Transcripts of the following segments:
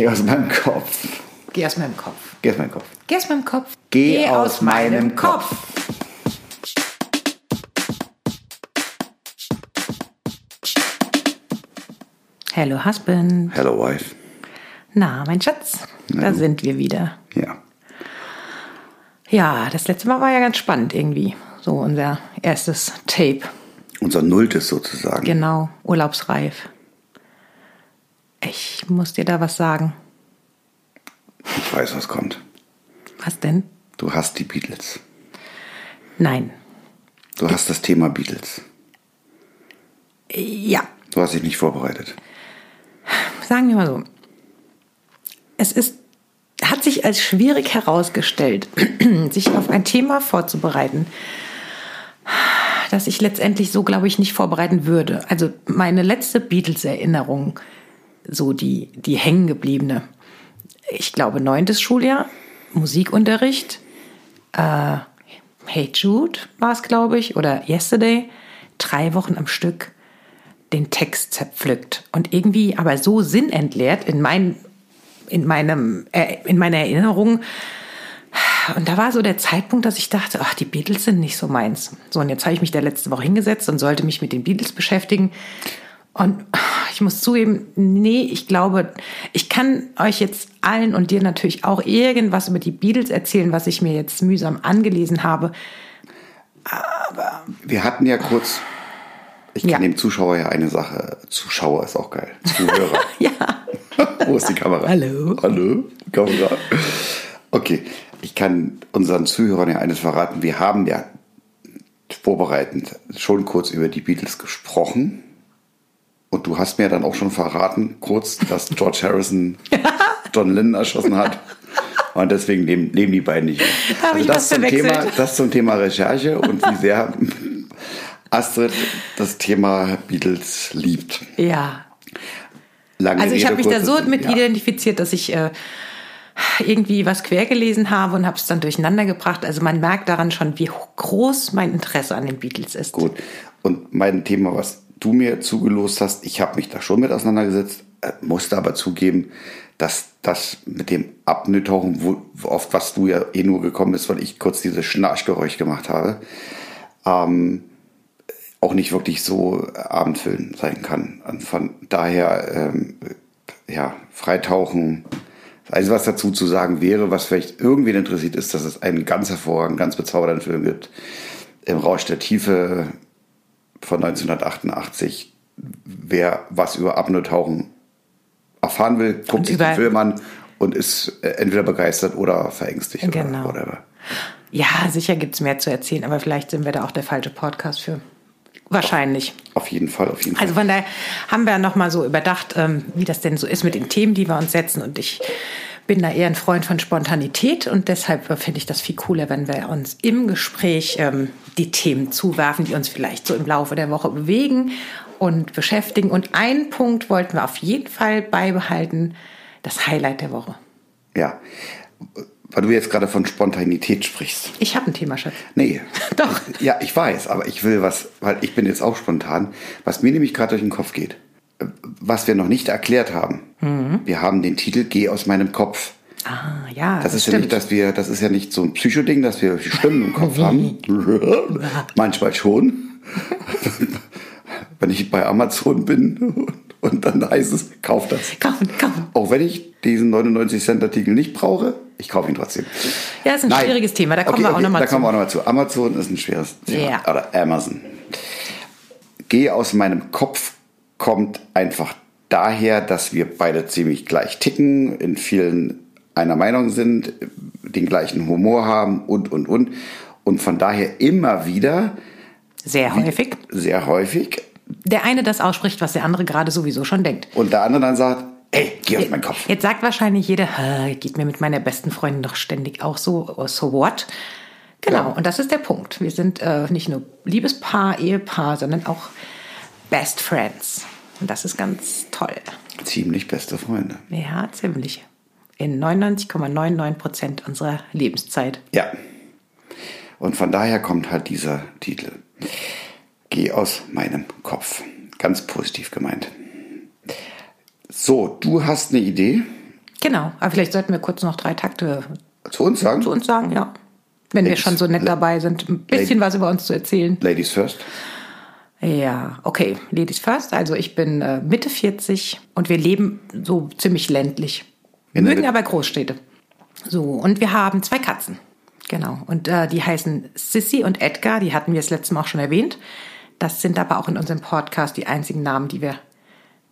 Geh aus meinem Kopf. Geh aus meinem Kopf. Geh aus meinem Kopf. Geh aus meinem Kopf. Geh aus meinem Kopf. Hello, Husband. Hello, wife. Na, mein Schatz, da sind wir wieder. Ja. Ja, das letzte Mal war ja ganz spannend irgendwie. So unser erstes Tape. Unser Nulltes sozusagen. Genau, urlaubsreif. Ich muss dir da was sagen. Ich weiß, was kommt. Was denn? Du hast die Beatles. Nein. Du hast das Thema Beatles. Ja, Du hast dich nicht vorbereitet. sagen wir mal so. Es ist, hat sich als schwierig herausgestellt, sich auf ein Thema vorzubereiten, das ich letztendlich so, glaube ich, nicht vorbereiten würde. Also meine letzte Beatles-Erinnerung, so die, die hängengebliebene, ich glaube, neuntes Schuljahr, Musikunterricht, äh, Hey Jude war es, glaube ich, oder Yesterday, drei Wochen am Stück den Text zerpflückt und irgendwie aber so sinnentleert in, mein, in, meinem, äh, in meiner Erinnerung. Und da war so der Zeitpunkt, dass ich dachte, ach, die Beatles sind nicht so meins. So, und jetzt habe ich mich da letzte Woche hingesetzt und sollte mich mit den Beatles beschäftigen. Und ich muss zugeben, nee, ich glaube, ich kann euch jetzt allen und dir natürlich auch irgendwas über die Beatles erzählen, was ich mir jetzt mühsam angelesen habe. Wir hatten ja kurz, ich kann Ja. dem Zuschauer ja eine Sache, Zuschauer ist auch geil, Zuhörer. Ja. Wo ist die Kamera? Hallo. Hallo, Kamera. Okay, ich kann unseren Zuhörern ja eines verraten. Wir haben ja vorbereitend schon kurz über die Beatles gesprochen. Und du hast mir dann auch schon verraten, kurz, dass George Harrison John Lennon erschossen hat. Und deswegen leben, leben die beiden nicht. hab ich was zum. Thema, das zum Thema Recherche und wie sehr Astrid das Thema Beatles liebt. Ja. Lange Also ich habe mich da so mit ja. identifiziert, dass ich äh, irgendwie was quer gelesen habe und habe es dann durcheinander gebracht. Also man merkt daran schon, wie groß mein Interesse an den Beatles ist. Gut. Und mein Thema, was du mir zugelost hast, ich habe mich da schon mit auseinandergesetzt, äh, musste aber zugeben, dass das mit dem Apnoe-Tauchen, wo, oft was du ja eh nur gekommen bist, weil ich kurz dieses Schnarchgeräusch gemacht habe, ähm, auch nicht wirklich so abendfüllend sein kann. Und von daher, ähm, ja, Freitauchen. Einzige, was dazu zu sagen wäre, was vielleicht irgendwen interessiert, ist, dass es einen ganz hervorragenden, ganz bezaubernden Film gibt. Im Rausch der Tiefe von 1988. Wer was über Apnoe-Tauchen erfahren will, guckt sich den Film an und ist äh, entweder begeistert oder verängstigt Genau. oder whatever. Ja, sicher gibt's mehr zu erzählen, aber vielleicht sind wir da auch der falsche Podcast für. Wahrscheinlich. Auf jeden Fall, auf jeden Fall. Also von daher haben wir nochmal so überdacht, ähm, wie das denn so ist mit den Themen, die wir uns setzen. Und ich bin da eher ein Freund von Spontanität und deshalb äh, finde ich das viel cooler, wenn wir uns im Gespräch ähm, die Themen zuwerfen, die uns vielleicht so im Laufe der Woche bewegen und beschäftigen. Und einen Punkt wollten wir auf jeden Fall beibehalten, das Highlight der Woche. Ja, weil du jetzt gerade von Spontanität sprichst. Ich habe ein Thema, Schatz. Nee. Doch. Ja, ich weiß, aber ich will was, weil ich bin jetzt auch spontan, was mir nämlich gerade durch den Kopf geht. Was wir noch nicht erklärt haben. Mhm. Wir haben den Titel Geh aus meinem Kopf. Ah, ja, Das ist ja nicht, dass wir, das ist ja nicht so ein Psychoding, dass wir Stimmen im Kopf haben. Manchmal schon. wenn ich bei Amazon bin und dann heißt es, kauf das. Kaufen, kaufen. Auch wenn ich diesen 99 Cent Artikel nicht brauche, ich kaufe ihn trotzdem. Ja, ist ein Nein. schwieriges Thema, da kommen Okay, wir auch okay, nochmal Da zu. kommen wir auch nochmal zu. Amazon ist ein schweres Thema. Ja. Oder Amazon. Geh aus meinem Kopf kommt einfach daher, dass wir beide ziemlich gleich ticken, in vielen einer Meinung sind, den gleichen Humor haben und, und, und. Und von daher immer wieder, Sehr häufig. sehr häufig, Der eine das ausspricht, was der andere gerade sowieso schon denkt. und der andere dann sagt, ey, geh aus meinem Kopf. Jetzt sagt wahrscheinlich jeder, "Hä, geht mir mit meiner besten Freundin doch ständig auch so, so what? Genau, Ja. und das ist der Punkt. Wir sind äh, nicht nur Liebespaar, Ehepaar, sondern auch Best Friends. Und das ist ganz toll. Ziemlich beste Freunde. Ja, ziemlich. In 99,99 Prozent unserer Lebenszeit. Ja. Und von daher kommt halt dieser Titel. Geh aus meinem Kopf. Ganz positiv gemeint. So, du hast eine Idee. Genau, aber vielleicht sollten wir kurz noch drei Takte Zu uns sagen? zu uns sagen, ja. Wenn wir Ladies- schon so nett dabei sind, ein bisschen was über uns zu erzählen. Ladies first. Ja, okay. Ladies first. Also ich bin äh, Mitte 40 und wir leben so ziemlich ländlich. Wir In mögen aber Großstädte. So, und wir haben zwei Katzen. Genau. Und äh, die heißen Sissy und Edgar. Die hatten wir das letzte Mal auch schon erwähnt. Das sind aber auch in unserem Podcast die einzigen Namen, die wir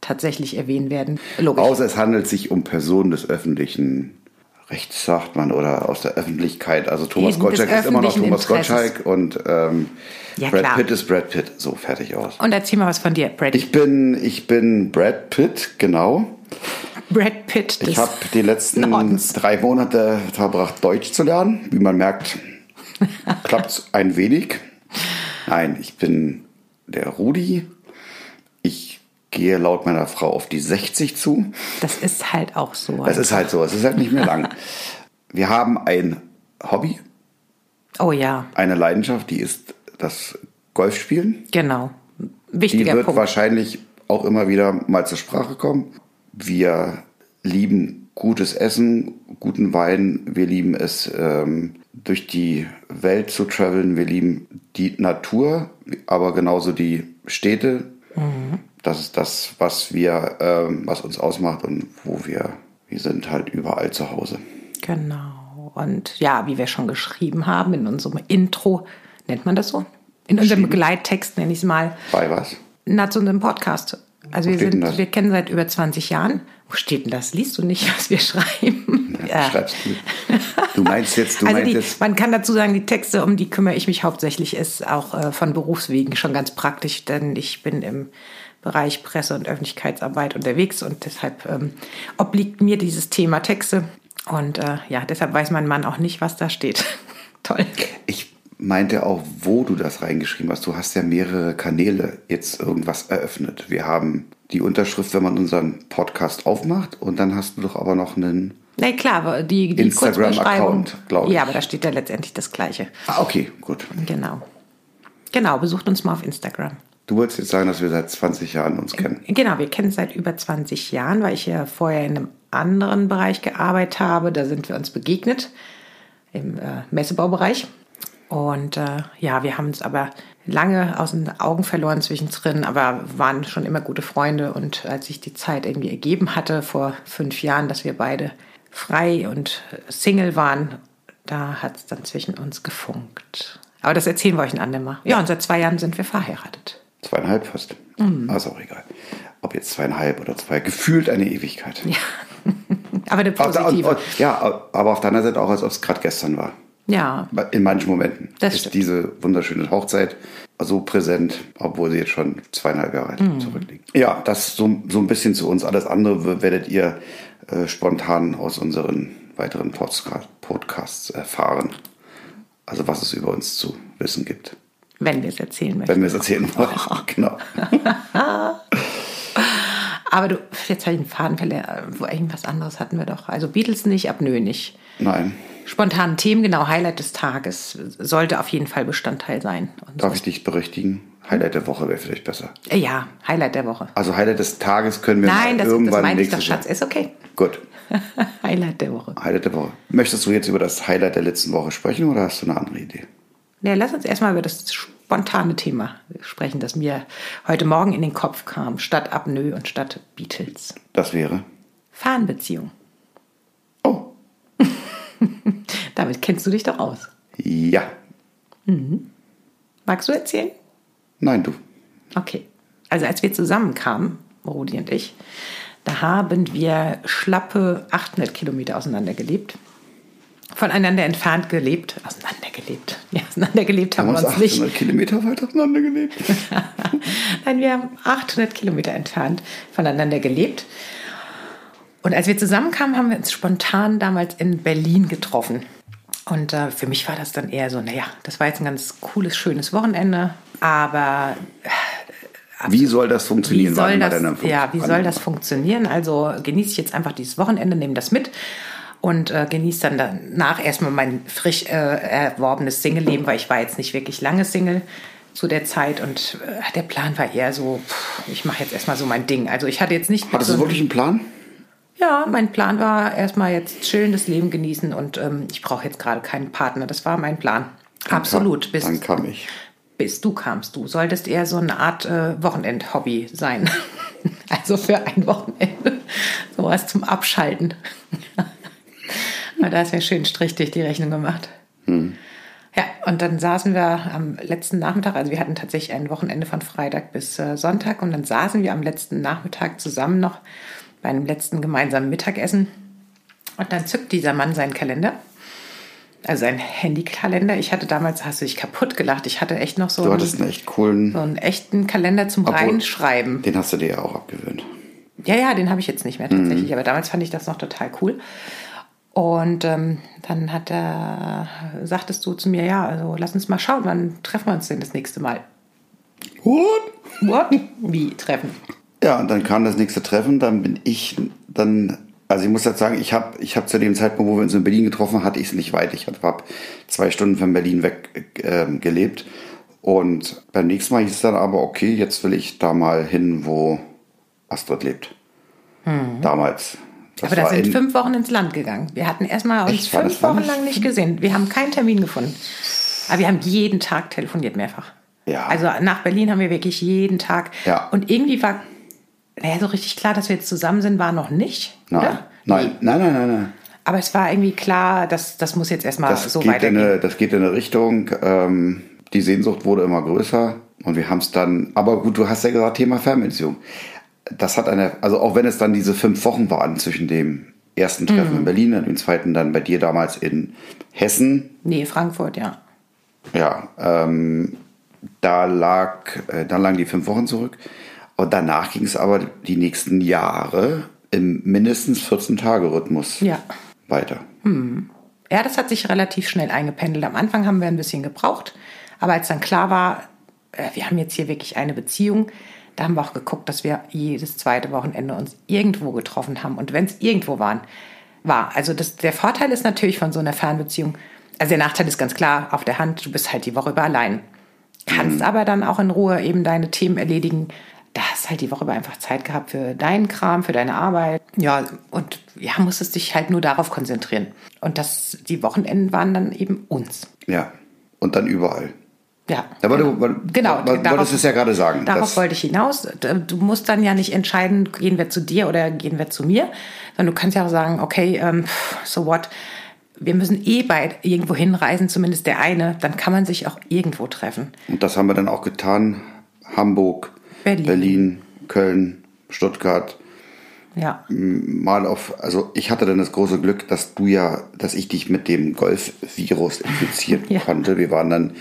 tatsächlich erwähnen werden. Logisch. Außer es handelt sich um Personen des öffentlichen Rechts, sagt man, oder aus der Öffentlichkeit. Also Thomas Gottschalk ist immer noch Thomas Interesses. Gottschalk und ähm, Ja, Brad klar. Pitt ist Brad Pitt. So, fertig aus. und erzähl mal was von dir, Brad. Ich bin, ich bin Brad Pitt, genau. Brad Pitt Ich habe die letzten Nordens. drei Monate verbracht, Deutsch zu lernen. Wie man merkt, klappt ein wenig. Nein, ich bin der Rudi. Ich gehe laut meiner Frau auf die 60 zu. Das ist halt auch so. Das ist halt so, es ist halt nicht mehr lang. Wir haben ein Hobby, oh ja, eine Leidenschaft, die ist das Golfspielen. genau. Die Wichtiger wird Punkt. wahrscheinlich auch immer wieder mal zur Sprache kommen. Wir lieben gutes Essen, guten Wein. Wir lieben es, ähm, durch die Welt zu traveln. Wir lieben die Natur, aber genauso die Städte. Mhm. Das ist das, was wir, ähm, was uns ausmacht und wo wir, wir sind halt überall zu Hause. Genau. Und ja, wie wir schon geschrieben haben in unserem Intro, nennt man das so? In unserem Begleittext nenne ich es mal, Bei was? na, zu unserem Podcast. Also wir, sind, wir kennen seit über 20 Jahren. Wo steht denn das? Liest du nicht, was wir schreiben? Ja. Schreibst du. Du meinst jetzt, du also meinst die, jetzt, man kann dazu sagen, die Texte, um die kümmere ich mich hauptsächlich, ist auch äh, von Berufswegen schon ganz praktisch, denn ich bin im Bereich Presse- und Öffentlichkeitsarbeit unterwegs und deshalb ähm, obliegt mir dieses Thema Texte. Und äh, ja, deshalb weiß mein Mann auch nicht, was da steht. Toll. Ich meinte auch, wo du das reingeschrieben hast. Du hast ja mehrere Kanäle jetzt irgendwas eröffnet. Wir haben die Unterschrift, wenn man unseren Podcast aufmacht, und dann hast du doch aber noch einen. Nee, klar, aber die, die Instagram-Account, Kurzbeschreibung. glaub ich. Ja, aber da steht ja letztendlich das Gleiche. Ah, okay, gut. Genau. Genau, besucht uns mal auf Instagram. Du wolltest jetzt sagen, dass wir seit 20 Jahren uns kennen. Genau, wir kennen es seit über 20 Jahren, weil ich ja vorher in einem anderen Bereich gearbeitet habe. Da sind wir uns begegnet, im äh, Messebaubereich. Und äh, ja, wir haben uns aber lange aus den Augen verloren zwischendrin, aber waren schon immer gute Freunde. Und als sich die Zeit irgendwie ergeben hatte, vor fünf Jahren, dass wir beide frei und äh, Single waren, da hat es dann zwischen uns gefunkt. Aber das erzählen wir euch ein andermal. Ja, und seit zwei Jahren sind wir verheiratet. Zweieinhalb fast. Mhm. Ist auch egal. Ob jetzt zweieinhalb oder zwei, gefühlt eine Ewigkeit. Ja, aber eine Auf der, positive. und, ja, aber auf der anderen Seite auch, als ob es gerade gestern war. Ja, In manchen Momenten Das ist stimmt. diese wunderschöne Hochzeit so präsent, obwohl sie jetzt schon zweieinhalb Jahre Mhm. zurückliegt. Ja, das so, so ein bisschen zu uns. Alles andere werdet ihr äh, spontan aus unseren weiteren Podca- Podcasts erfahren. Also was es über uns zu wissen gibt, wenn wir es erzählen möchten. wenn wir es erzählen wollen. genau. Aber du, jetzt habe ich einen Faden verloren. Wo irgendwas anderes hatten wir doch. Also Beatles nicht, Apnoe nicht. Nein. Spontanen Themen, genau, Highlight des Tages. Sollte auf jeden Fall Bestandteil sein. Darf ich dich berichtigen? Highlight der Woche wäre vielleicht besser. äh, ja, Highlight der Woche. Also Highlight des Tages können wir Nein, mal das, irgendwann das meine ich doch. Schatz. Ist okay. Gut. Highlight der Woche. Highlight der Woche. Möchtest du jetzt über das Highlight der letzten Woche sprechen oder hast du eine andere Idee? Ja, lass uns erstmal über das spontane Thema sprechen, das mir heute Morgen in den Kopf kam. Statt Apnoe und statt Beatles. Das wäre. Fernbeziehung. Oh, Damit kennst du dich doch aus. ja. Magst du erzählen? Nein, du. Okay. Also als wir zusammenkamen, Rudi und ich, da haben wir schlappe 800 Kilometer auseinander gelebt. Voneinander entfernt gelebt. Auseinander gelebt. Ja, auseinander gelebt haben Haben wir uns uns nicht. 800 Kilometer weit auseinander gelebt? Nein, wir haben 800 Kilometer entfernt voneinander gelebt. Und als wir zusammenkamen, haben wir uns spontan damals in Berlin getroffen. Und äh, für mich war das dann eher so, naja, das war jetzt ein ganz cooles, schönes Wochenende, aber Wie soll das wie funktionieren? soll Warte mal, das, ja, wie soll das funktionieren? Also genieße ich jetzt einfach dieses Wochenende, nehme das mit und äh, genieße dann danach erstmal mein frisch äh, erworbenes Single-Leben, weil ich war jetzt nicht wirklich lange Single zu der Zeit und äh, der Plan war eher so, pff, ich mache jetzt erstmal so mein Ding. Also ich hatte jetzt nicht Hattest so du wirklich einen Plan? Ja, mein Plan war erstmal jetzt chillen, das Leben genießen und ähm, ich brauche jetzt gerade keinen Partner. Das war mein Plan. Dann Absolut. Kam, bis, dann kam ich. Bis du kamst. Du solltest eher so eine Art äh, Wochenend-Hobby sein. also für ein Wochenende. Sowas zum Abschalten. da ist mir schön Strich durch die Rechnung gemacht. Hm. Ja, und dann saßen wir am letzten Nachmittag, also wir hatten tatsächlich ein Wochenende von Freitag bis äh, Sonntag und dann saßen wir am letzten Nachmittag zusammen noch bei einem letzten gemeinsamen Mittagessen und dann zückt dieser Mann seinen Kalender, also seinen Handykalender. Ich hatte damals, hast du dich kaputt gelacht, ich hatte echt noch so, Du einen, hattest einen echt coolen. so einen echten Kalender zum Obwohl- Reinschreiben. Den hast du dir ja auch abgewöhnt. Ja, ja, den habe ich jetzt nicht mehr tatsächlich, aber damals fand ich das noch total cool. Und ähm, dann hat er, sagtest du zu mir, ja, also lass uns mal schauen, wann treffen wir uns denn das nächste Mal? What? What? Wie treffen? Ja, und dann kam das nächste Treffen, dann bin ich dann, also ich muss jetzt sagen, ich habe ich hab zu dem Zeitpunkt, wo wir uns in Berlin getroffen haben, hatte ich es nicht weit. Ich habe zwei Stunden von Berlin weg ähm, gelebt. Und beim nächsten Mal hieß es dann aber, okay, jetzt will ich da mal hin, wo Astrid lebt. Damals. Das aber da sind in- fünf Wochen ins Land gegangen. Wir hatten erstmal uns fünf Wochen lang nicht gesehen. Wir haben keinen Termin gefunden. Aber wir haben jeden Tag telefoniert, mehrfach. Ja. Also nach Berlin haben wir wirklich jeden Tag. Ja. Und irgendwie war, naja, so richtig klar, dass wir jetzt zusammen sind, war noch nicht. Nein, Oder? nein, nein, nein, nein, nein. Aber es war irgendwie klar, dass das muss jetzt erstmal Das, so geht in weitergehen. eine, das geht in eine Richtung. Ähm, die Sehnsucht wurde immer größer und wir haben es dann. Aber gut, du hast ja gesagt, Thema Fernbeziehung. Das hat eine, also auch wenn es dann diese fünf Wochen waren zwischen dem ersten Treffen Mhm. in Berlin und dem zweiten dann bei dir damals in Hessen, Nee, Frankfurt, ja. ja, ähm, da lag, äh, dann lagen die fünf Wochen zurück. Und danach ging es aber die nächsten Jahre im mindestens 14-Tage-Rhythmus Ja. weiter. Ja, das hat sich relativ schnell eingependelt. Am Anfang haben wir ein bisschen gebraucht, aber als dann klar war, äh, wir haben jetzt hier wirklich eine Beziehung, da haben wir auch geguckt, dass wir jedes zweite Wochenende uns irgendwo getroffen haben. Und wenn es irgendwo waren, war. Also das, der Vorteil ist natürlich von so einer Fernbeziehung, also der Nachteil ist ganz klar auf der Hand, du bist halt die Woche über allein. Kannst aber dann auch in Ruhe eben deine Themen erledigen. Da hast halt die Woche über einfach Zeit gehabt für deinen Kram, für deine Arbeit. Ja, und ja, musstest dich halt nur darauf konzentrieren. Und das, die Wochenenden waren dann eben uns. Ja. Und dann überall. Ja. Aber du, weil- Genau, weil- wolltest es ja gerade sagen. Darauf wollte ich hinaus. Du musst dann ja nicht entscheiden, gehen wir zu dir oder gehen wir zu mir, sondern du kannst ja auch sagen, okay, ähm, so what, wir müssen eh bald irgendwo hinreisen, zumindest der eine, dann kann man sich auch irgendwo treffen. Und das haben wir dann auch getan. Hamburg, Berlin. Berlin, Köln, Stuttgart. Ja. Mal auf, also ich hatte dann das große Glück, dass du ja, dass ich dich mit dem Golf-Virus infizieren Ja. konnte. Wir waren dann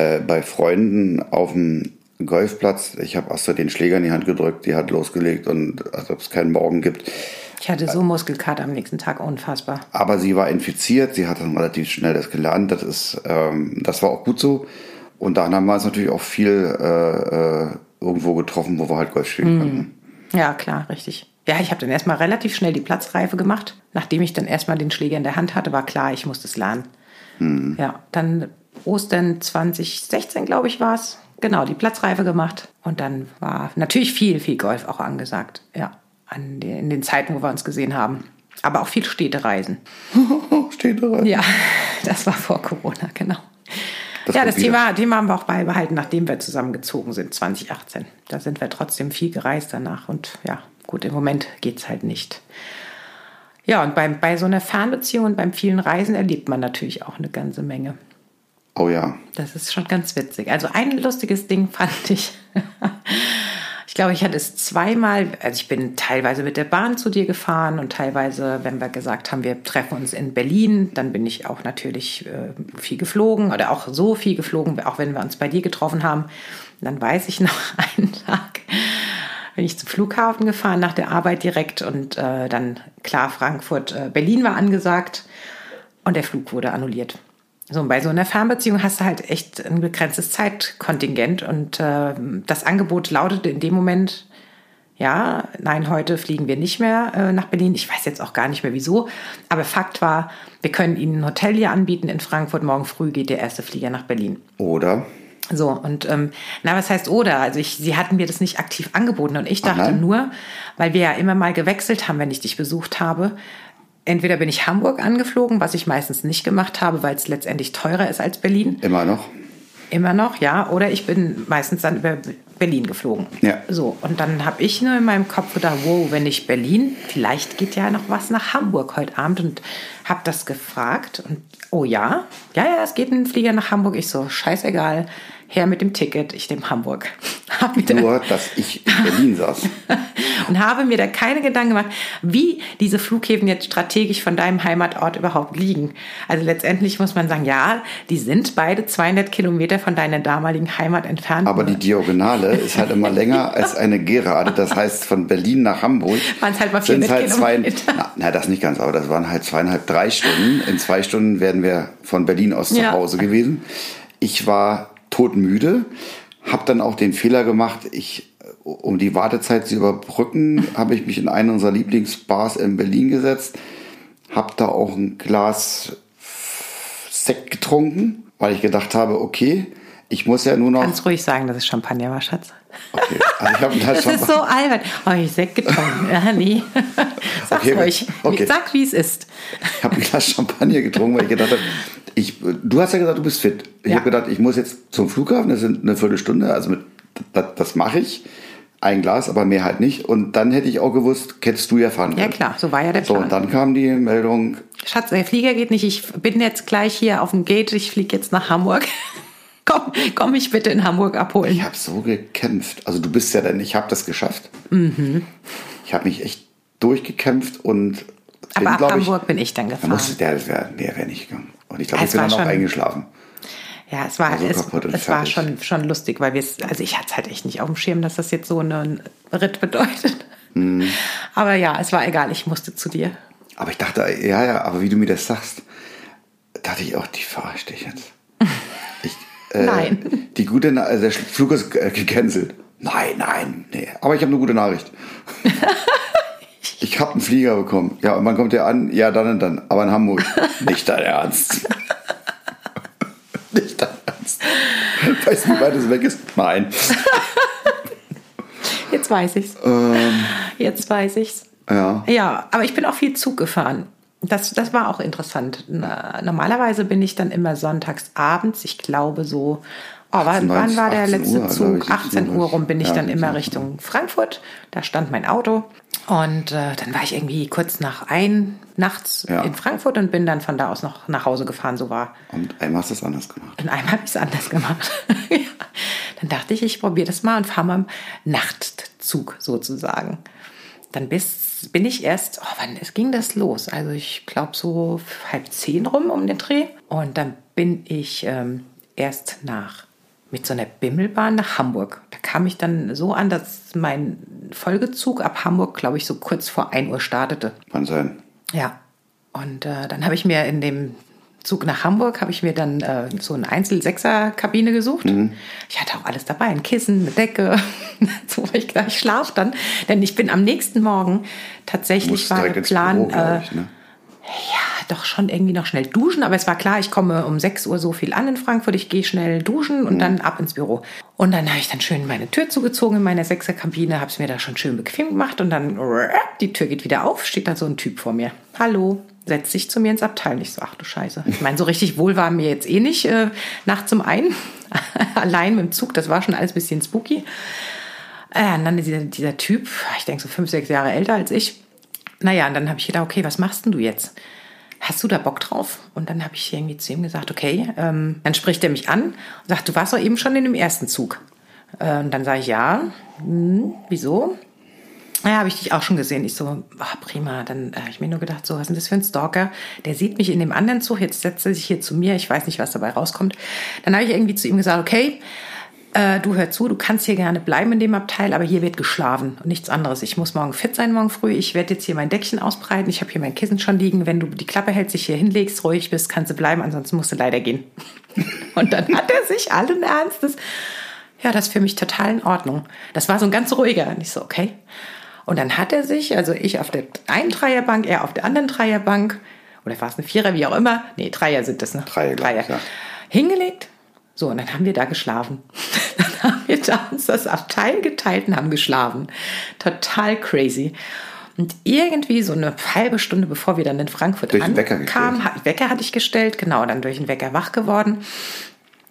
äh, bei Freunden auf dem Golfplatz. Ich habe Astrid den Schläger in die Hand gedrückt, die hat losgelegt und als ob es keinen Morgen gibt. Ich hatte so Muskelkater am nächsten Tag, unfassbar. Aber sie war infiziert, sie hat dann relativ schnell das gelernt. Das ist, ähm, das war auch gut so. Und dann haben wir uns natürlich auch viel äh, äh, irgendwo getroffen, wo wir halt Golf spielen konnten. Ja, klar, richtig. Ja, ich habe dann erstmal relativ schnell die Platzreife gemacht. Nachdem ich dann erstmal den Schläger in der Hand hatte, war klar, ich muss das lernen. Ja, dann Ostern 2016, glaube ich, war es. Genau, die Platzreife gemacht. Und dann war natürlich viel, viel Golf auch angesagt. Ja, an den, in den Zeiten, wo wir uns gesehen haben. Aber auch viel Städtereisen. Rein. Ja, das war vor Corona, genau. Das ja, das wieder. Thema, Thema haben wir auch beibehalten, nachdem wir zusammengezogen sind, 2018. Da sind wir trotzdem viel gereist danach. Und ja, gut, im Moment geht es halt nicht. Ja, und beim, bei so einer Fernbeziehung und beim vielen Reisen erlebt man natürlich auch eine ganze Menge. Oh ja. Das ist schon ganz witzig. Also ein lustiges Ding fand ich. Ich glaube, ich hatte es zweimal, also ich bin teilweise mit der Bahn zu dir gefahren und teilweise, wenn wir gesagt haben, wir treffen uns in Berlin, dann bin ich auch natürlich äh, viel geflogen oder auch so viel geflogen, auch wenn wir uns bei dir getroffen haben. Und dann weiß ich noch einen Tag, bin ich zum Flughafen gefahren nach der Arbeit direkt und äh, dann klar Frankfurt, äh, Berlin war angesagt und der Flug wurde annulliert. So, und bei so einer Fernbeziehung hast du halt echt ein begrenztes Zeitkontingent und äh, das Angebot lautete in dem Moment, ja, nein, heute fliegen wir nicht mehr äh, nach Berlin. Ich weiß jetzt auch gar nicht mehr wieso, aber Fakt war, wir können Ihnen ein Hotel hier anbieten in Frankfurt. Morgen früh geht der erste Flieger nach Berlin. Oder So, und ähm, na, was heißt oder? Also ich, sie hatten mir das nicht aktiv angeboten und ich Ach, dachte nur, weil wir ja immer mal gewechselt haben, wenn ich dich besucht habe. Entweder bin ich Hamburg angeflogen, was ich meistens nicht gemacht habe, weil es letztendlich teurer ist als Berlin. Immer noch. Immer noch, ja. Oder ich bin meistens dann über Berlin geflogen. Ja. So, und dann habe ich nur in meinem Kopf gedacht, wow, wenn nicht Berlin, vielleicht geht ja noch was nach Hamburg heute Abend. Und habe das gefragt. Und oh ja, ja, ja, es geht ein Flieger nach Hamburg. Ich so, scheißegal, her mit dem Ticket, ich nehme Hamburg. Nur, dass ich in Berlin saß. und habe mir da keine Gedanken gemacht, wie diese Flughäfen jetzt strategisch von deinem Heimatort überhaupt liegen. Also letztendlich muss man sagen, ja, die sind beide 200 Kilometer von deiner damaligen Heimat entfernt. Aber die Diagonale ist halt immer länger als eine Gerade. Das heißt, von Berlin nach Hamburg Waren's halt mal sind 400 halt zwei, Kilometer. na, na, das nicht ganz, aber das waren halt zweieinhalb, drei Stunden. In zwei Stunden wären wir von Berlin aus zu Ja. Hause gewesen. Ich war todmüde, habe dann auch den Fehler gemacht, ich um die Wartezeit zu überbrücken, habe ich mich in einen unserer Lieblingsbars in Berlin gesetzt, habe da auch ein Glas Sekt getrunken, weil ich gedacht habe, okay, ich muss ja nur noch Ganz ruhig sagen, dass es Champagner war, Schatz. Okay, also ich Glas Das ist so albern. Oh, ich Sekt getrunken. Ja, nee. Sag's Okay, ruhig. okay. Sag, wie es ist. Ich habe ein Glas Champagner getrunken, weil ich gedacht habe, ich, du hast ja gesagt, du bist fit. Ich Ja. habe gedacht, ich muss jetzt zum Flughafen, das sind eine Viertelstunde, also mit, das, das mache ich. Ein Glas, aber mehr halt nicht. Und dann hätte ich auch gewusst, hättest du ja fahren Ja, können. klar, so war ja der So, Plan. und dann kam die Meldung, Schatz, der Flieger geht nicht. Ich bin jetzt gleich hier auf dem Gate. Ich fliege jetzt nach Hamburg. komm, komm mich bitte in Hamburg abholen. ich habe so gekämpft. Also du bist ja denn, ich habe das geschafft. Mhm. Ich habe mich echt durchgekämpft und bin, Aber ab glaub ich, Hamburg bin ich dann Da gefahren. musste der, wäre der wär nicht gegangen. Und ich glaube, ich bin dann auch eingeschlafen. Ja, es war, Also es, es war schon, schon lustig, weil wir es, also ich hatte es halt echt nicht auf dem Schirm, dass das jetzt so einen Ritt bedeutet. Mhm. Aber ja, es war egal, ich musste zu dir. Aber ich dachte, ja, ja, aber wie du mir das sagst, dachte ich auch, die verarscht dich jetzt. Ich, äh, Nein. Die gute, Na also der Flug ist äh, gecancelt. Nein, nein, nee. Aber ich habe eine gute Nachricht. Ich habe einen Flieger bekommen. Ja, und wann kommt der an? Ja, dann und dann. Aber in Hamburg. Nicht dein Ernst. Nicht dein Ernst. Weißt du, wie weit es weg ist? Nein. Jetzt weiß ich's. Ähm. Jetzt weiß ich's. Ja. Ja, aber ich bin auch viel Zug gefahren. Das, das war auch interessant. Na, normalerweise bin ich dann immer sonntags abends, ich glaube so, oh, wann, 18, wann war der 18 letzte Uhr, Zug? ich, 18 Uhr rum bin ich Ja, dann immer 18 Uhr. Richtung Frankfurt. Da stand mein Auto. Und äh, dann war ich irgendwie kurz nach ein nachts Ja. in Frankfurt und bin dann von da aus noch nach Hause gefahren. So war. Und einmal hast du es anders gemacht. Und einmal habe ich es anders gemacht. ja. Dann dachte ich, ich probiere das mal und fahre mal im Nachtzug sozusagen. Dann bis, bin ich erst, oh, wann es ging das los? Also ich glaube so halb zehn rum um den Dreh. Und dann bin ich ähm, erst nach mit so einer Bimmelbahn nach Hamburg. Da kam ich dann so an, dass mein Folgezug ab Hamburg, glaube ich, so kurz vor 1 Uhr startete. Kann sein. Ja, und äh, dann habe ich mir in dem Zug nach Hamburg, habe ich mir dann äh, so eine Einzel-Sechser-Kabine gesucht. Mhm. Ich hatte auch alles dabei, ein Kissen, eine Decke, so ich gleich ich schlaf dann. Denn ich bin am nächsten Morgen tatsächlich war der Plan, Büro, äh, ich. Ne? ja, doch schon irgendwie noch schnell duschen, aber es war klar, ich komme um 6 Uhr so viel an in Frankfurt, ich gehe schnell duschen und dann ab ins Büro. Und dann habe ich dann schön meine Tür zugezogen in meiner Sechserkabine, habe es mir da schon schön bequem gemacht und dann die Tür geht wieder auf, steht da so ein Typ vor mir. Hallo, setzt sich zu mir ins Abteil. Und Ich so, ach du Scheiße. Ich meine, so richtig wohl war mir jetzt eh nicht äh, nachts um ein, allein mit dem Zug, das war schon alles ein bisschen spooky. Äh, und dann dieser, dieser Typ, ich denke so fünf, sechs Jahre älter als ich. Naja, und dann habe ich gedacht, okay, was machst denn du jetzt? Hast du da Bock drauf? Und dann habe ich irgendwie zu ihm gesagt, okay. Ähm, dann spricht er mich an und sagt, du warst doch eben schon in dem ersten Zug. Äh, und dann sage ich, ja. Hm, wieso? Ja, habe ich dich auch schon gesehen. Ich so, ah, prima. Dann äh, habe ich mir nur gedacht, so, was ist denn das für ein Stalker? Der sieht mich in dem anderen Zug, jetzt setzt er sich hier zu mir. Ich weiß nicht, was dabei rauskommt. Dann habe ich irgendwie zu ihm gesagt, okay, äh, du hör zu, du kannst hier gerne bleiben in dem Abteil, aber hier wird geschlafen und nichts anderes. Ich muss morgen fit sein, morgen früh. Ich werde jetzt hier mein Deckchen ausbreiten. Ich habe hier mein Kissen schon liegen. Wenn du die Klappe hältst, dich hier hinlegst, ruhig bist, kannst du bleiben, ansonsten musst du leider gehen. und dann hat er sich allen Ernstes, ja, das ist für mich total in Ordnung. Das war so ein ganz ruhiger. Und ich so, okay. Und dann hat er sich, also ich auf der einen Dreierbank, er auf der anderen Dreierbank, oder war es eine Vierer, wie auch immer. Nee, Dreier sind das, ne? Dreier, ich, ja. Hingelegt, So, und dann haben wir da geschlafen. dann haben wir da uns das Abteil geteilt und haben geschlafen. Total crazy. Und irgendwie so eine halbe Stunde bevor wir dann in Frankfurt Durch Wecker ankamen, gestellt. hat- Wecker hatte ich gestellt, genau, dann durch den Wecker wach geworden.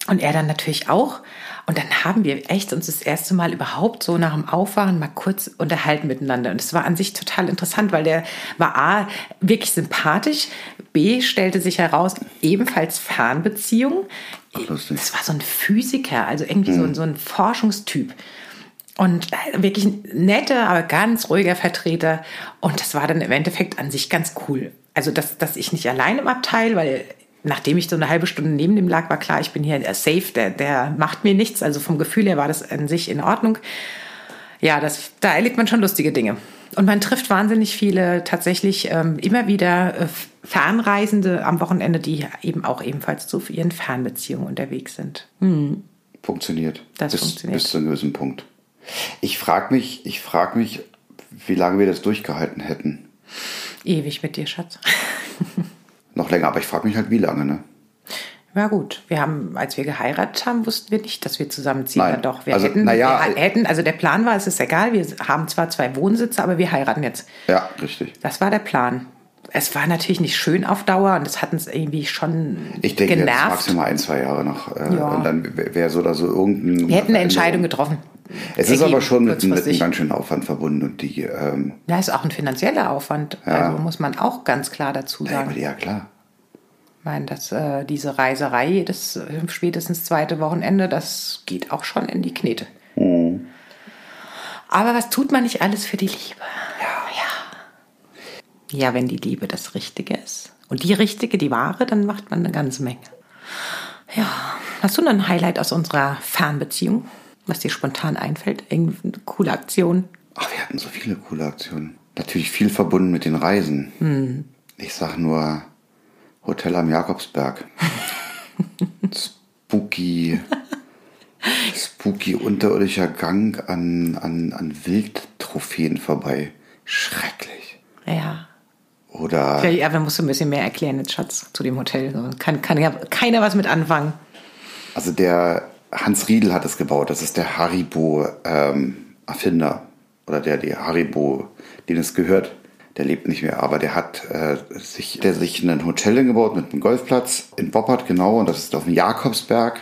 Und er dann natürlich auch. Und dann haben wir echt uns das erste Mal überhaupt so nach dem Aufwachen mal kurz unterhalten miteinander. Und es war an sich total interessant, weil der war A, wirklich sympathisch, B, stellte sich heraus, ebenfalls Fernbeziehung. Ach. Das war so ein Physiker, also irgendwie so, ein- so ein Forschungstyp. Und äh, wirklich ein netter, aber ganz ruhiger Vertreter. Und das war dann im Endeffekt an sich ganz cool. Also, dass, dass ich nicht allein im Abteil, weil nachdem ich so eine halbe Stunde neben dem lag, war klar, ich bin hier äh, safe, der, der macht mir nichts. Also vom Gefühl her war das an sich in Ordnung. Ja, das, da erlebt man schon lustige Dinge. Und man trifft wahnsinnig viele tatsächlich ähm, immer wieder äh, Fernreisende am Wochenende, die eben auch ebenfalls zu ihren Fernbeziehungen unterwegs sind. Funktioniert. Das bis, funktioniert. Bis zu einem gewissen Punkt. Ich frage mich, ich frag mich, wie lange wir das durchgehalten hätten. Ewig mit dir, Schatz. Noch länger, aber ich frage mich halt, wie lange, ne? Ja gut, wir haben, als wir geheiratet haben, wussten wir nicht, dass wir zusammenziehen. Nein. Ja, doch, wir Also, hätten, na ja, wir hätten, also der Plan war, es ist egal, wir haben zwar zwei Wohnsitze, aber wir heiraten jetzt. Ja, richtig. Das war der Plan. Es war natürlich nicht schön auf Dauer und es hat uns irgendwie schon Ich denke, jetzt genervt. maximal ein, zwei Jahre noch. Äh, Ja. Und dann wäre so oder so irgendein. wir hätten eine Entscheidung getroffen. Es ist aber schon mit, mit einem ganz schönen Aufwand verbunden und die. Ähm, Ja, ist auch ein finanzieller Aufwand. Also muss man auch ganz klar dazu ja, sagen. aber ja, klar. Ich meine, dass äh, diese Reiserei, das äh, spätestens zweite Wochenende, das geht auch schon in die Knete. Mhm. Aber was tut man nicht alles für die Liebe? Ja, wenn die Liebe das Richtige ist. Und die Richtige, die wahre, dann macht man eine ganze Menge. Ja, hast du noch ein Highlight aus unserer Fernbeziehung, was dir spontan einfällt? Irgendeine coole Aktion? Ach, wir hatten so viele coole Aktionen. Natürlich viel verbunden mit den Reisen. Hm. Ich sag nur Hotel am Jakobsberg. spooky, spooky unterirdischer Gang an, an, an Wildtrophäen vorbei. Schrecklich. Ja. Oder Ja, aber musst du ein bisschen mehr erklären jetzt, Schatz, zu dem Hotel. Kann, kann ja keiner was mit anfangen. Also der Hans Riedel hat es gebaut. Das ist der Haribo-Erfinder. oder der, der Haribo, den es gehört. Der lebt nicht mehr, aber der hat äh, sich, der sich ein Hotel hingebaut mit einem Golfplatz in Boppard, genau. Und das ist auf dem Jakobsberg.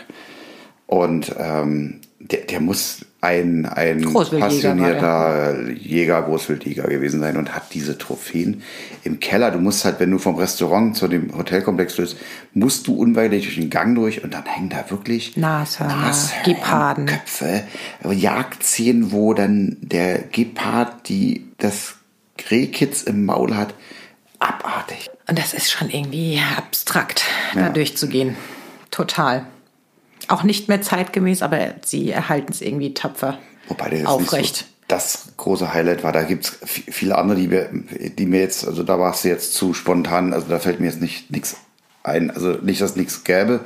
Und ähm, der, der muss ein, ein passionierter Jäger, Großwildjäger gewesen sein und hat diese Trophäen im Keller. Du musst halt, wenn du vom Restaurant zu dem Hotelkomplex führst, musst du unweigerlich durch den Gang durch und dann hängen da wirklich Nashörner, Geparden. Köpfe, Jagdszenen, wo dann der Gepard die das Rehkitz im Maul hat. Abartig. Und das ist schon irgendwie abstrakt, Ja. da durchzugehen. Total. Auch nicht mehr zeitgemäß, aber sie erhalten es irgendwie tapfer Wobei das aufrecht. nicht so das große Highlight war. Da gibt es viele andere, die, wir, die mir jetzt, also da warst du jetzt zu spontan, also da fällt mir jetzt nicht nichts ein. Also nicht, dass es nichts gäbe,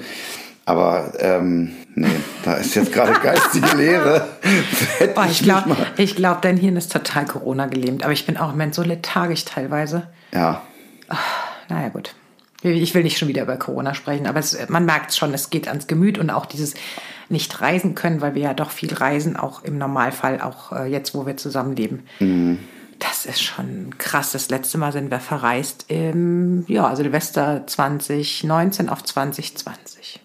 aber ähm, nee, da ist jetzt gerade geistige Lehre. Oh, ich glaube, glaub, dein Hirn ist total Corona gelähmt. Aber ich bin auch im Moment so lethargisch teilweise. Ja, Naja, gut. Ich will nicht schon wieder über Corona sprechen, aber es, man merkt es schon, es geht ans Gemüt und auch dieses nicht reisen können, weil wir ja doch viel reisen, auch im Normalfall, auch äh, jetzt, wo wir zusammenleben. Das ist schon krass. Das letzte Mal sind wir verreist im, ja, also Silvester 2019 auf 2020.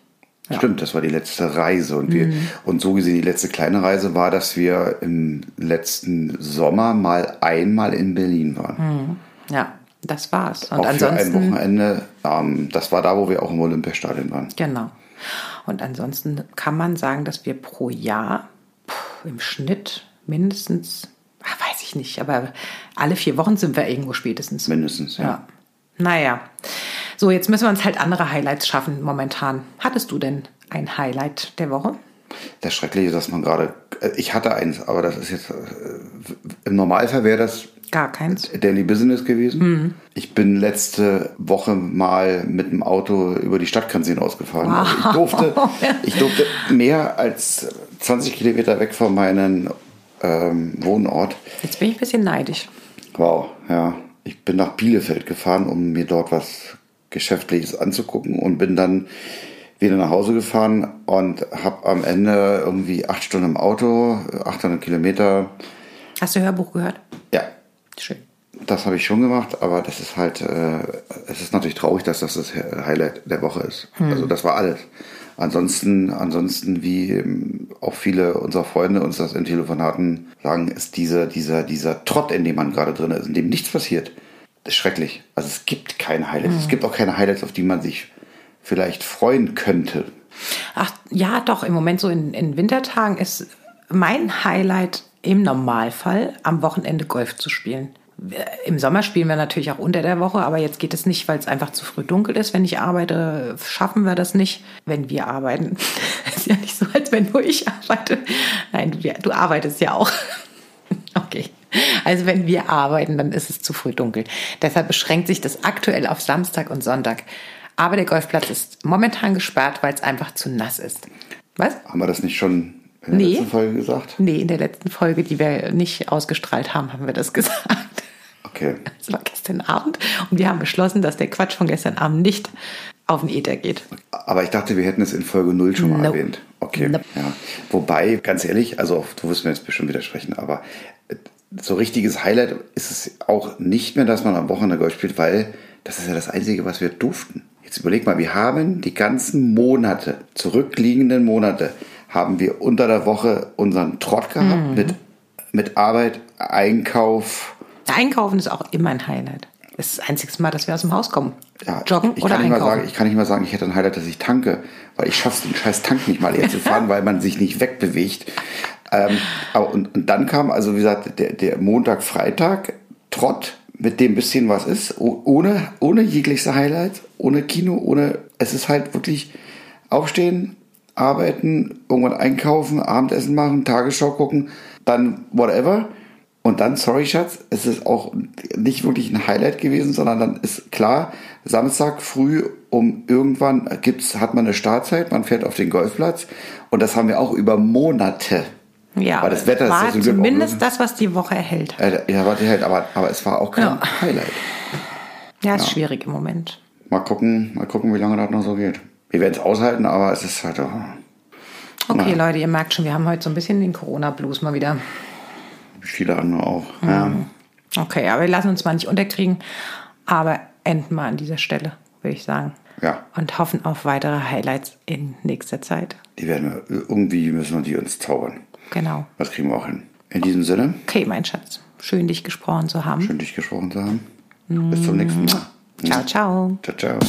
Stimmt, das war die letzte Reise und wir und so gesehen die letzte kleine Reise war, dass wir im letzten Sommer mal einmal in Berlin waren. Ja, das war's. Und auch für ein ansonsten. Wochenende. Ähm, das war da, wo wir auch im Olympiastadion waren. Genau. Und ansonsten kann man sagen, dass wir pro Jahr puh, im Schnitt mindestens, ach, weiß ich nicht, aber alle vier Wochen sind wir irgendwo spätestens. Mindestens, ja. Ja. Naja. So, jetzt müssen wir uns halt andere Highlights schaffen momentan. Hattest du denn ein Highlight der Woche? Das Schreckliche ist, dass man gerade. äh, Ich hatte eins, aber das ist jetzt. äh, Im Normalfall wäre das Gar keins. Daily Business gewesen. Mhm. Ich bin letzte Woche mal mit dem Auto über die Stadtgrenze hinausgefahren. Also ich, durfte, ich durfte mehr als 20 Kilometer weg von meinem ähm, Wohnort. Jetzt bin ich ein bisschen neidisch. Wow, ja. Ich bin nach Bielefeld gefahren, um mir dort was Geschäftliches anzugucken und bin dann wieder nach Hause gefahren und habe am Ende irgendwie acht Stunden im Auto, 800 Kilometer. Hast du Hörbuch gehört? Ja, Schön. das habe ich schon gemacht, aber das ist halt, äh, es ist natürlich traurig, dass das das Highlight der Woche ist. Also das war alles. Ansonsten, ansonsten, wie auch viele unserer Freunde uns das in Telefonaten sagen, ist dieser, dieser, dieser Trott, in dem man gerade drin ist, in dem nichts passiert, ist schrecklich. Also es gibt keine Highlights. Es gibt auch keine Highlights, auf die man sich vielleicht freuen könnte. Ach ja, doch, im Moment so in, in Wintertagen ist mein Highlight im Normalfall am Wochenende Golf zu spielen. Im Sommer spielen wir natürlich auch unter der Woche, aber jetzt geht es nicht, weil es einfach zu früh dunkel ist. Wenn ich arbeite, schaffen wir das nicht. Wenn wir arbeiten, ist ja nicht so, als wenn nur ich arbeite. Nein, wir, du arbeitest ja auch. Okay. Also wenn wir arbeiten, dann ist es zu früh dunkel. Deshalb beschränkt sich das aktuell auf Samstag und Sonntag. Aber der Golfplatz ist momentan gesperrt, weil es einfach zu nass ist. Was? Haben wir das nicht schon in der Nee. letzten Folge gesagt? Nee, in der letzten Folge, die wir nicht ausgestrahlt haben, haben wir das gesagt. Okay. Das war gestern Abend und wir haben beschlossen, dass der Quatsch von gestern Abend nicht auf den Äther geht. Aber ich dachte, wir hätten es in Folge 0 schon mal Nope. erwähnt. Okay. Nope. Ja. Wobei, ganz ehrlich, also du wirst mir jetzt bestimmt widersprechen, aber äh, so richtiges Highlight ist es auch nicht mehr, dass man am Wochenende Golf spielt, weil das ist ja das Einzige, was wir durften. Jetzt überleg mal, wir haben die ganzen Monate, zurückliegenden Monate, haben wir unter der Woche unseren Trott gehabt mit, mit Arbeit, Einkauf, Einkaufen ist auch immer ein Highlight. Das ist das einzige Mal, dass wir aus dem Haus kommen. Ja, Joggen ich oder kann nicht mal einkaufen. sagen, ich kann nicht mal sagen, ich hätte ein Highlight, dass ich tanke, weil ich schaffe den scheiß Tank nicht mal leer zu fahren, weil man sich nicht wegbewegt. Ähm, aber und, und dann kam, also wie gesagt, der, der Montag, Freitag, Trott, mit dem bisschen was ist, oh- ohne, ohne jegliche Highlights, ohne Kino, ohne, es ist halt wirklich aufstehen, arbeiten, irgendwann einkaufen, Abendessen machen, Tagesschau gucken, dann whatever. Und dann, sorry Schatz, es ist auch nicht wirklich ein Highlight gewesen, sondern dann ist klar, Samstag früh um irgendwann gibt's, hat man eine Startzeit, man fährt auf den Golfplatz und das haben wir auch über Monate. Ja, Weil das Wetter ist ja war Glück auch zumindest nur- das, was die Woche erhält. Äh, ja, warte halt, aber, aber es war auch kein Ja. Highlight. Ja, ist schwierig im Moment. Mal gucken, mal gucken, wie lange das noch so geht. Wir werden es aushalten, aber es ist halt, oh, Okay, Leute, ihr merkt schon, wir haben heute so ein bisschen den Corona-Blues mal wieder. wie viele andere auch. Ja. Okay, aber wir lassen uns mal nicht unterkriegen. Aber enden mal an dieser Stelle, würde ich sagen. Ja. Und hoffen auf weitere Highlights in nächster Zeit. Die werden wir, irgendwie müssen wir die uns zaubern. Genau. Das kriegen wir auch hin. In diesem Sinne, Okay, mein Schatz. Schön, dich gesprochen zu haben. schön dich gesprochen zu haben. Bis zum nächsten Mal. Ciao, ciao. Ciao, ciao.